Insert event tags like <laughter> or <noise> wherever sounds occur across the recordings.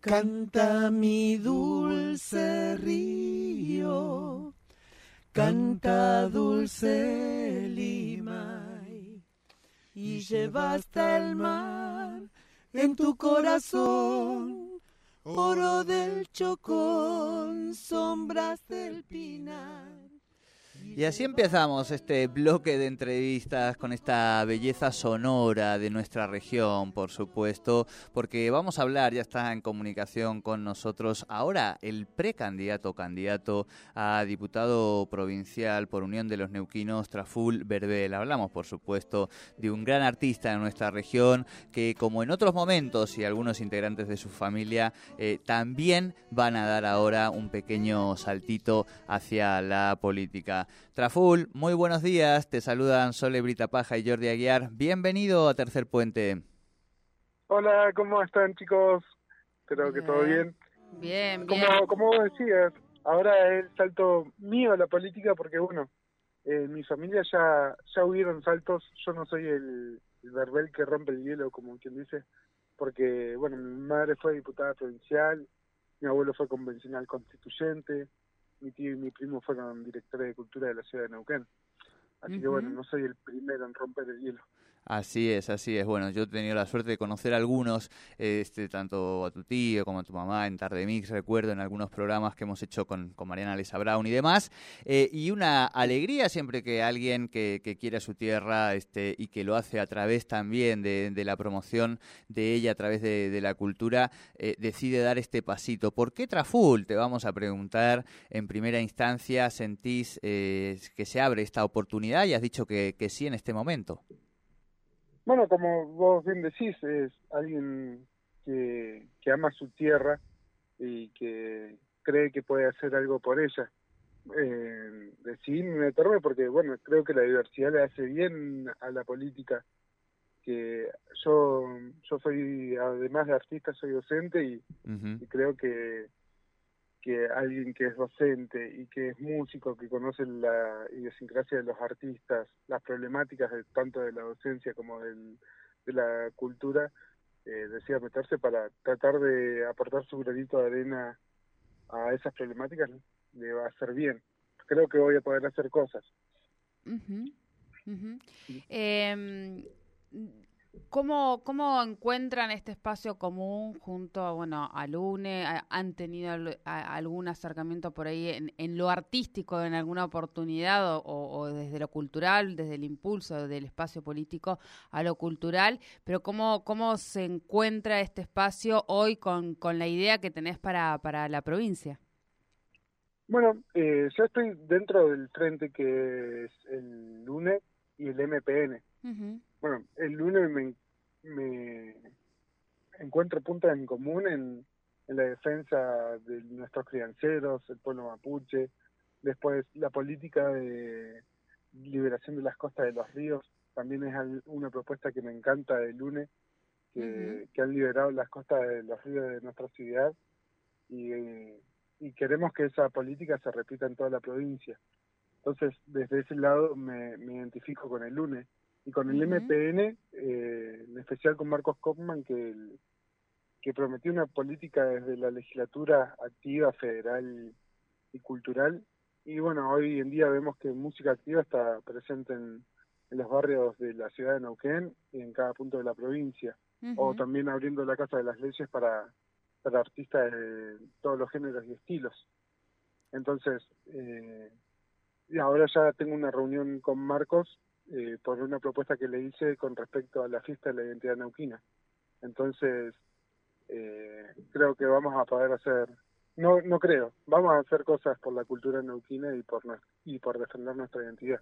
Canta mi dulce río, canta dulce Lima, y lleva el mar en tu corazón, oro del chocón, sombras del pinar. Y así empezamos este bloque de entrevistas con esta belleza sonora de nuestra región, por supuesto, porque vamos a hablar, ya está en comunicación con nosotros ahora el precandidato candidato a diputado provincial por Unión de los Neuquinos, Traful Verbel. Hablamos, por supuesto, de un gran artista de nuestra región que, como en otros momentos y algunos integrantes de su familia, eh, también van a dar ahora un pequeño saltito hacia la política. Traful, muy buenos días. Te saludan Sole Brita Paja y Jordi Aguiar. Bienvenido a Tercer Puente. Hola, ¿cómo están chicos? Espero que todo bien. Bien, como, bien. Como vos decías, ahora es el salto mío a la política porque, bueno, en mi familia ya, ya hubieron saltos. Yo no soy el, el verbel que rompe el hielo, como quien dice, porque, bueno, mi madre fue diputada provincial, mi abuelo fue convencional constituyente, mi tío y mi primo fueron directores de cultura de la ciudad de Neuquén. Así que bueno, no soy el primero en romper el hielo. Así es, así es. Bueno, yo he tenido la suerte de conocer a algunos, este, tanto a tu tío como a tu mamá en Tarde Mix, recuerdo en algunos programas que hemos hecho con, con Mariana Lisa Brown y demás. Eh, y una alegría siempre que alguien que, que quiere su tierra este, y que lo hace a través también de, de la promoción de ella, a través de, la cultura, eh, decide dar este pasito. ¿Por qué Traful? Te vamos a preguntar en primera instancia. ¿Sentís eh, que se abre esta oportunidad y has dicho que sí en este momento? Bueno, como vos bien decís, es alguien que, que ama su tierra y que cree que puede hacer algo por ella. Eh, decidí meterme porque, bueno, creo que la diversidad le hace bien a la política. Que yo, yo soy, además de artista, soy docente y, Uh -huh. y creo que que alguien que es docente y que es músico, que conoce la idiosincrasia de los artistas, las problemáticas de, tanto de la docencia como del, de la cultura, eh, decida meterse para tratar de aportar su granito de arena a esas problemáticas, le va a hacer bien. Creo que voy a poder hacer cosas. Uh -huh. Uh -huh. Eh, ¿Cómo, ¿Cómo encuentran este espacio común junto bueno, a Lune? ¿Han tenido algún acercamiento por ahí en, lo artístico en alguna oportunidad o, desde lo cultural, desde el impulso del espacio político a lo cultural? Pero ¿cómo, cómo se encuentra este espacio hoy con, con la idea que tenés para, para la provincia? Bueno, eh, yo estoy dentro del frente que es el LUNE y el MPN. Uh -huh. Bueno, el lunes me, me encuentro puntos en común en, en, la defensa de nuestros crianceros, el pueblo mapuche, después la política de liberación de las costas de los ríos, también es una propuesta que me encanta del lunes, que, uh -huh. que han liberado las costas de los ríos de nuestra ciudad y, y queremos que esa política se repita en toda la provincia. Entonces, desde ese lado me, me identifico con el lunes y con el uh -huh. MPN, eh, en especial con Marcos Kopman, que, que prometió una política desde la legislatura activa, federal y cultural. Y bueno, hoy en día vemos que música activa está presente en, en los barrios de la ciudad de Neuquén y en cada punto de la provincia. Uh -huh. O también abriendo la Casa de las Leyes para, para artistas de todos los géneros y estilos. Entonces, eh, y ahora ya tengo una reunión con Marcos eh, por una propuesta que le hice con respecto a la fiesta de la identidad neuquina. Entonces, eh, creo que vamos a poder hacer, no no creo, vamos a hacer cosas por la cultura neuquina y por, y por defender nuestra identidad.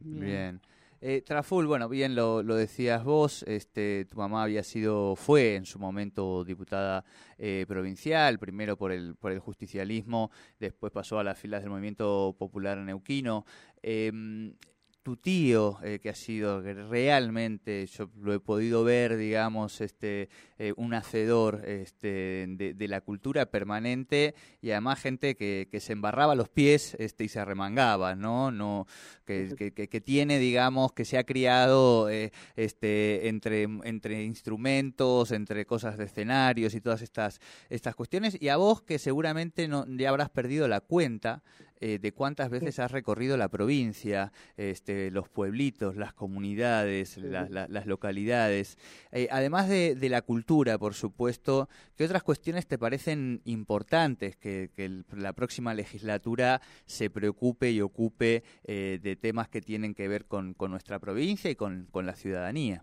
Bien. Eh, Traful, bueno, bien lo, lo, decías vos, este, tu mamá había sido, fue en su momento diputada eh, provincial, primero por el, por el justicialismo, después pasó a las filas del movimiento popular neuquino. Eh, tu tío, eh, que ha sido realmente, yo lo he podido ver, digamos, este, eh, un hacedor este, de, la cultura permanente y además gente que, que, se embarraba los pies este, y se arremangaba, ¿no? no que, que, que tiene, digamos, que se ha criado eh, este, entre, entre instrumentos, entre cosas de escenarios y todas estas, estas cuestiones. Y a vos que seguramente no, ya habrás perdido la cuenta eh, de cuántas veces has recorrido la provincia, este, los pueblitos, las comunidades, las localidades. Eh, además de, la cultura, por supuesto, ¿qué otras cuestiones te parecen importantes que, la próxima legislatura se preocupe y ocupe eh, de temas que tienen que ver con, nuestra provincia y con, la ciudadanía?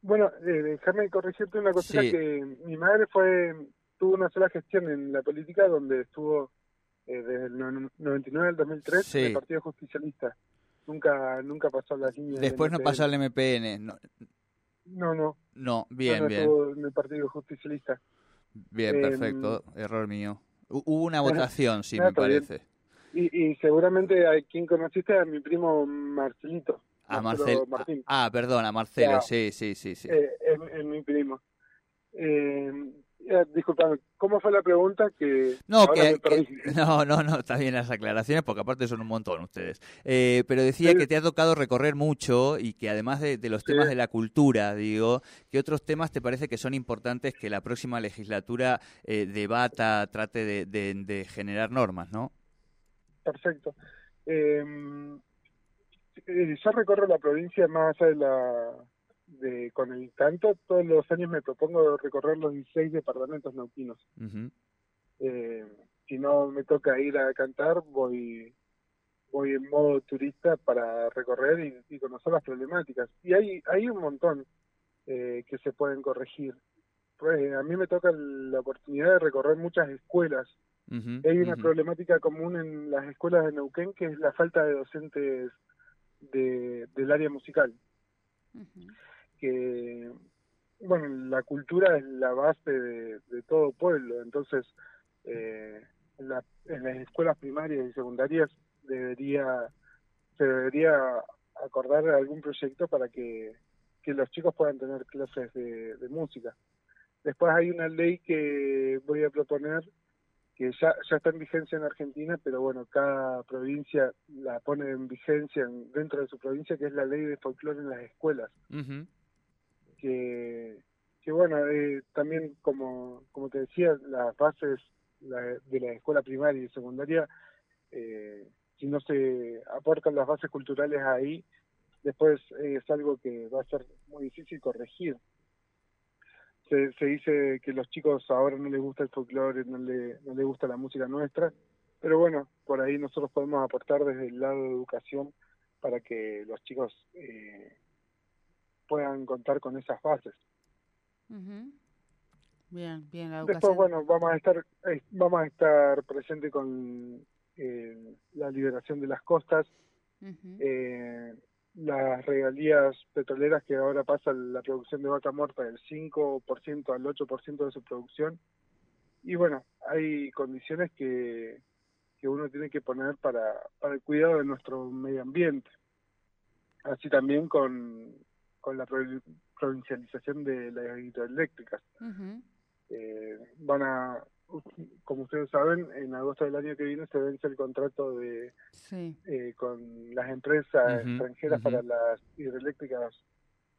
Bueno, déjame corregirte una cosa que mi madre fue tuvo una sola gestión en la política donde estuvo eh, desde el 99 al 2003 el Partido Justicialista. Nunca nunca pasó a las líneas. Después no pasó al MPN. No, no. No, no bien, bien. en el Partido Justicialista. Bien, em, perfecto. Error mío. Hubo una <laughs> votación, sí, me parece. Y, y, seguramente a quien conociste a mi primo Marcelito. A Marcelo. Ah, perdón, a Marcelo, sí, sí, sí. sí. Eh, es, mi primo. Eh, eh, disculpame, ¿cómo fue la pregunta? Que no, que, <laughs> no, no, no, está bien las aclaraciones porque aparte son un montón ustedes. Eh, pero decía que te ha tocado recorrer mucho y que además de, los temas de la cultura, digo, ¿qué otros temas te parece que son importantes que la próxima legislatura eh, debata, trate de, de, generar normas, no? Perfecto. Eh, yo recorro la provincia más allá de la de con el canto, todos los años me propongo recorrer los 16 departamentos nauquinos. eh, si no me toca ir a cantar, voy voy en modo turista para recorrer y, conocer las problemáticas. Y hay, hay un montón eh, que se pueden corregir. Pues, a mí me toca la oportunidad de recorrer muchas escuelas. hay una problemática común en las escuelas de Neuquén que es la falta de docentes de, del área musical que, bueno, la cultura es la base de, todo pueblo, entonces eh, en, las escuelas primarias y secundarias debería se debería acordar algún proyecto para que, que los chicos puedan tener clases de, música. Después hay una ley que voy a proponer que ya, ya está en vigencia en Argentina, pero bueno, cada provincia la pone en vigencia dentro de su provincia, que es la ley de folclore en las escuelas que, que bueno, eh, también como, como te decía, las bases de la escuela primaria y secundaria, eh, si no se aportan las bases culturales ahí, después es algo que va a ser muy difícil corregir. Se, se dice que los chicos ahora no les gusta el folclore, no, le, no les gusta la música nuestra, pero bueno, por ahí nosotros podemos aportar desde el lado de educación para que los chicos eh, puedan contar con esas bases. Bien, bien, la Después, bueno, vamos a estar, eh, vamos a estar presente con eh, la liberación de las costas, eh, las regalías petroleras que ahora pasa la producción de vaca muerta del 5% al 8% de su producción. Y bueno, hay condiciones que, que uno tiene que poner para, para el cuidado de nuestro medio ambiente. Así también con, con la provincialización de las hidroeléctricas. eh, van a, como ustedes saben, en agosto del año que viene se vence el contrato de eh, con las empresas extranjeras para las hidroeléctricas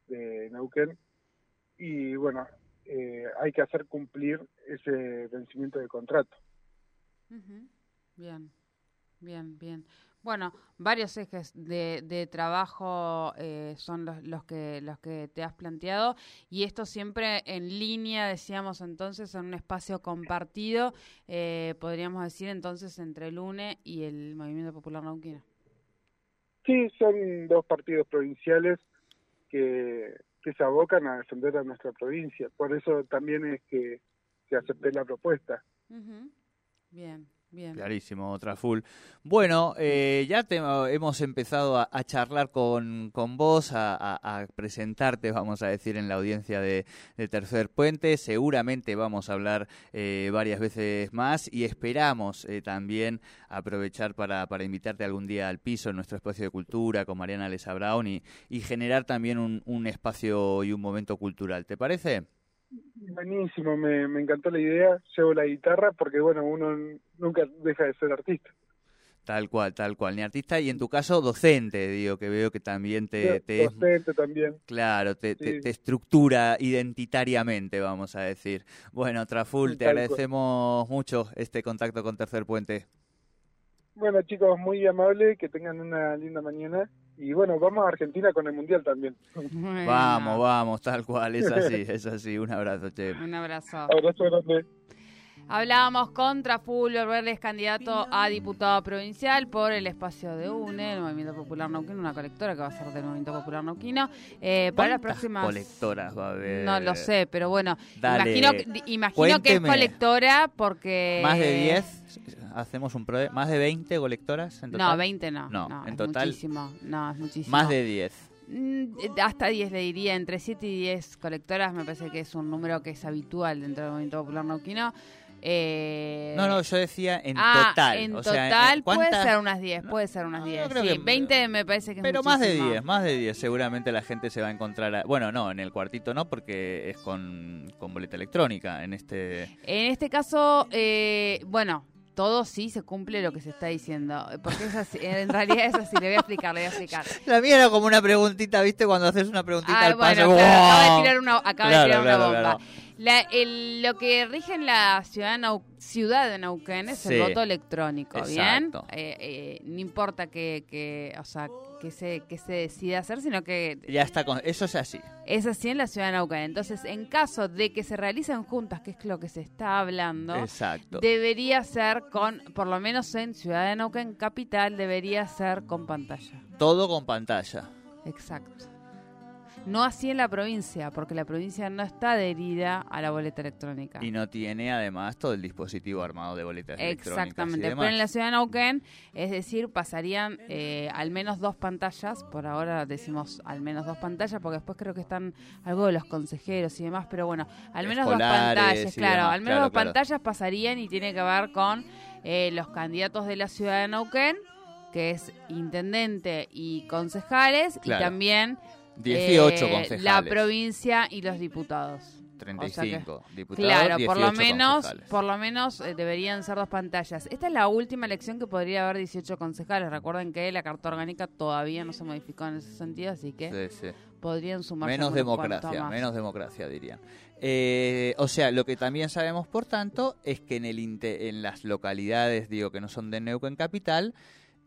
de Neuquén y bueno, eh, hay que hacer cumplir ese vencimiento de contrato. Bien, bien, bien. Bueno, varios ejes de, de trabajo eh, son los, los, que, los que te has planteado y esto siempre en línea, decíamos entonces, en un espacio compartido, eh, podríamos decir entonces entre el UNE y el Movimiento Popular Nauquino. Sí, son dos partidos provinciales que, que se abocan a defender a nuestra provincia. Por eso también es que, que acepté la propuesta. Bien, Clarísimo, Traful. Bueno, eh, ya te, hemos empezado a, charlar con, con vos, a, presentarte, vamos a decir, en la audiencia de, de Tercer Puente. Seguramente vamos a hablar eh, varias veces más y esperamos eh, también aprovechar para, para invitarte algún día al piso en nuestro espacio de cultura con Mariana Lesa Brown y, y generar también un, un espacio y un momento cultural. ¿Te parece? Buenísimo, me, me encantó la idea. Llevo la guitarra porque, bueno, uno nunca deja de ser artista. Tal cual, tal cual. Ni artista y en tu caso docente, digo, que veo que también te, Docente también. Claro, te, te- Sí. te estructura identitariamente, vamos a decir. Bueno, Traful, Sí, te cual. agradecemos mucho este contacto con Tercer Puente. Bueno, chicos, muy amable, que tengan una linda mañana. Y bueno, vamos a Argentina con el Mundial también. Bueno, Vamos, vamos, tal cual, es así, es así. Un abrazo, che. Un abrazo. Abrazo grande. Hablábamos con Trafulio Verdes, candidato a diputado provincial por el espacio de UNE, el Movimiento Popular Nauquino, una colectora que va a ser del Movimiento Popular Nauquino. Eh, para las ¿Cuántas próximas. colectoras va a haber? No lo sé, pero bueno, Dale, imagino, que- imagino que es colectora porque... ¿Más de 10? ¿Hacemos un pro... ¿Más de 20 colectoras en total? No, 20 no. No, en es total- Muchísimo, no, es muchísimo. Más de 10. Mm, Hasta 10 le diría, entre 7 y 10 colectoras me parece que es un número que es habitual dentro del Movimiento Popular Nauquino. Eh, No, no, yo decía en ah, total. En o sea, total puede ser unas 10, No, puede ser unas no, 10. yo creo Sí, que- 20 me parece que es Pero más de muchísimo. 10, más de 10. Seguramente la gente se va a encontrar. a- Bueno, no, en el cuartito no, porque es con, con boleta electrónica. En este. En este caso, eh, bueno, todo sí se cumple lo que se está diciendo. Porque es así, en realidad es así, le voy a explicar, le voy a explicar. <laughs> La mía era como una preguntita, ¿viste? Cuando haces una preguntita al bueno, paso. acaba de tirar una, acaba Claro, de tirar una bomba. La- el- lo que rige en la ciudad de, Nau- ciudad de Neuquén es Sí. el voto electrónico, ¿bien? Eh, eh, no importa que, que, o sea, que se, que se decida hacer, sino que Ya está con. Eso es así. es así en la ciudad de Neuquén. Entonces, en caso de que se realicen juntas, que es lo que se está hablando, Exacto. debería ser con, por lo menos en Ciudad de Neuquén capital, debería ser con pantalla. Todo con pantalla. Exacto. No así en la provincia, porque la provincia no está adherida a la boleta electrónica. Y no tiene además todo el dispositivo armado de boletas electrónicas. Exactamente. Pero en la ciudad de Neuquén, es decir, pasarían eh, al menos dos pantallas. Por ahora decimos al menos dos pantallas, porque después creo que están algo de los consejeros y demás. Pero bueno, al menos dos pantallas, claro. demás, al menos claro, dos claro. pantallas pasarían y tiene que ver con eh, los candidatos de la ciudad de Neuquén, que es intendente y concejales, Claro. y también 18 eh, concejales. la provincia y los diputados. 35 diputados. Claro, por lo 18 menos, concejales. por lo menos eh, deberían ser dos pantallas. Esta es la última elección que podría haber 18 concejales. Recuerden que la carta orgánica todavía no se modificó en ese sentido, así que Sí, sí. podrían sumarse Menos democracia, menos democracia dirían. Eh, o sea, lo que también sabemos, por tanto, es que en, el en las localidades, digo, que no son de Neuquén Capital,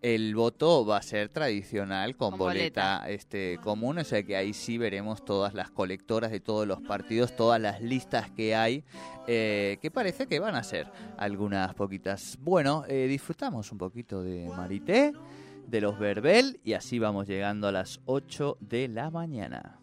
el voto va a ser tradicional con, Con boleta, boleta. este común, o sea que ahí sí veremos todas las colectoras de todos los partidos, todas las listas que hay, eh, que parece que van a ser algunas poquitas. Bueno, eh, disfrutamos un poquito de Marité, de los Verbel, y así vamos llegando a las 8 de la mañana.